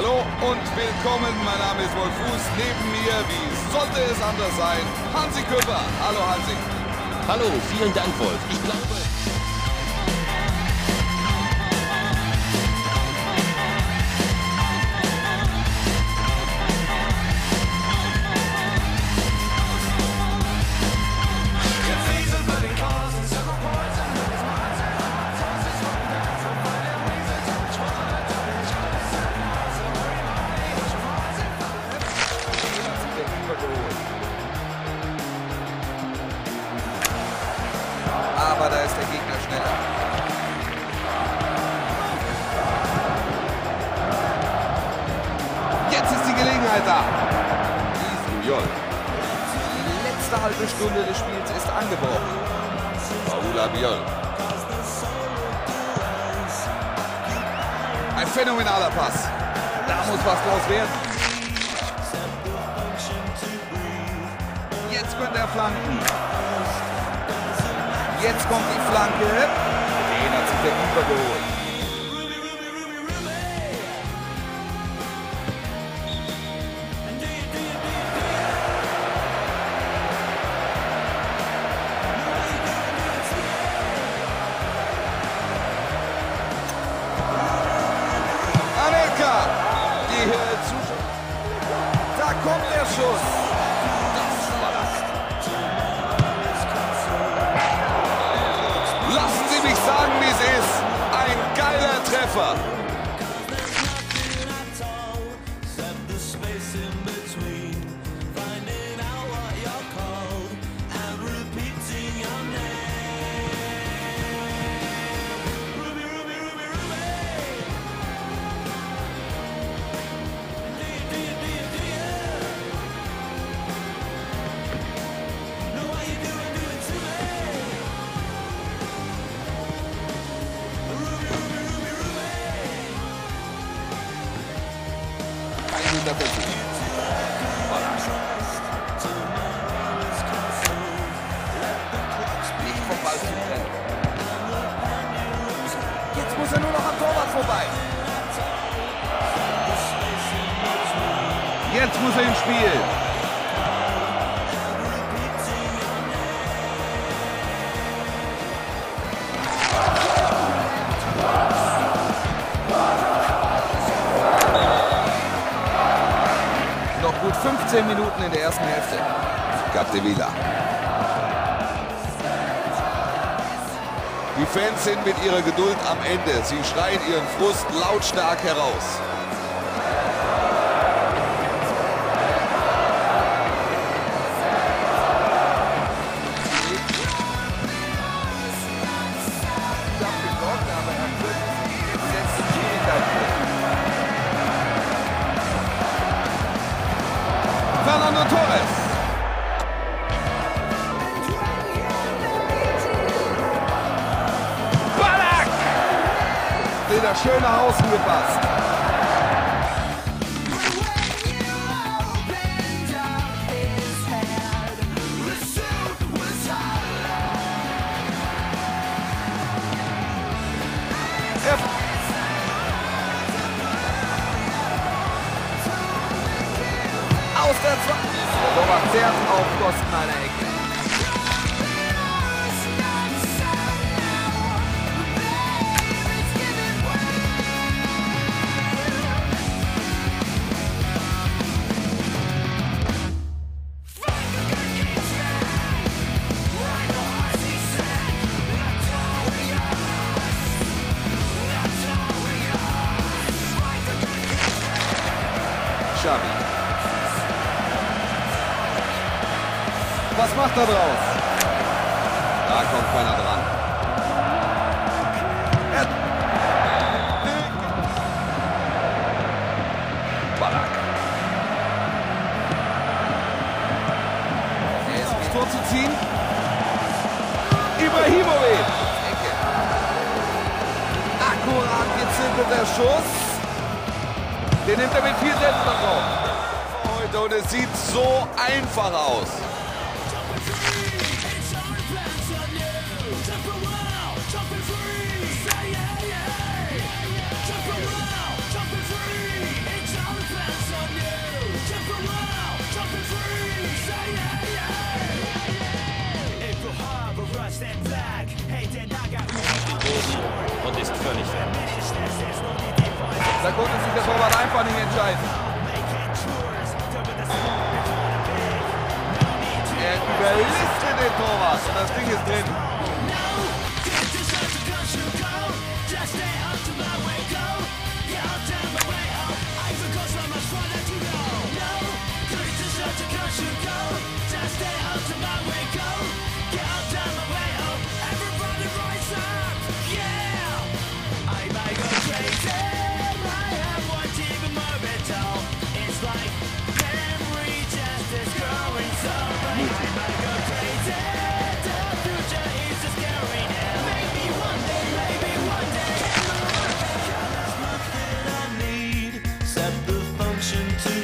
Hallo und willkommen, mein Name ist Wolf Fuß. Neben mir, wie sollte es anders sein, Hansi Küpper. Hallo Hansi. Hallo, vielen Dank, Wolf. Ich glaube... Jetzt ist die Gelegenheit da. Die letzte halbe Stunde des Spiels ist angebrochen. Paula Biol. Ein phänomenaler Pass. Da muss was draus werden. Jetzt könnte er flanken. Jetzt kommt die Flanke. Den hat sich der Keeper Die Zuschauer. Da kommt der Schuss. Das war das. Lassen Sie mich sagen, wie es ist. Ein geiler Treffer. Versuch. Nicht. Jetzt muss er nur noch am Torwart vorbei. Jetzt muss er ins Spiel. 15 Minuten in der ersten Hälfte. Capdevila. Die Fans sind mit ihrer Geduld am Ende. Sie schreien ihren Frust lautstark heraus. Den er schön nach außen gepasst. Aus der Zeit. Der Torwart auf Kosten einer Ecke. Was macht er draus? Da kommt keiner dran. Er Ballack. Er ist aufs Tor zu ziehen. Ibrahimovic. Akkurat gezündeter Schuss. Den nimmt er mit viel Selbstvertrauen. Und es sieht so einfach aus. Und ist völlig fertig. Da konnte sich der Torwart einfach nicht entscheiden. Er überlistet den Torwart und das Ding ist drin. to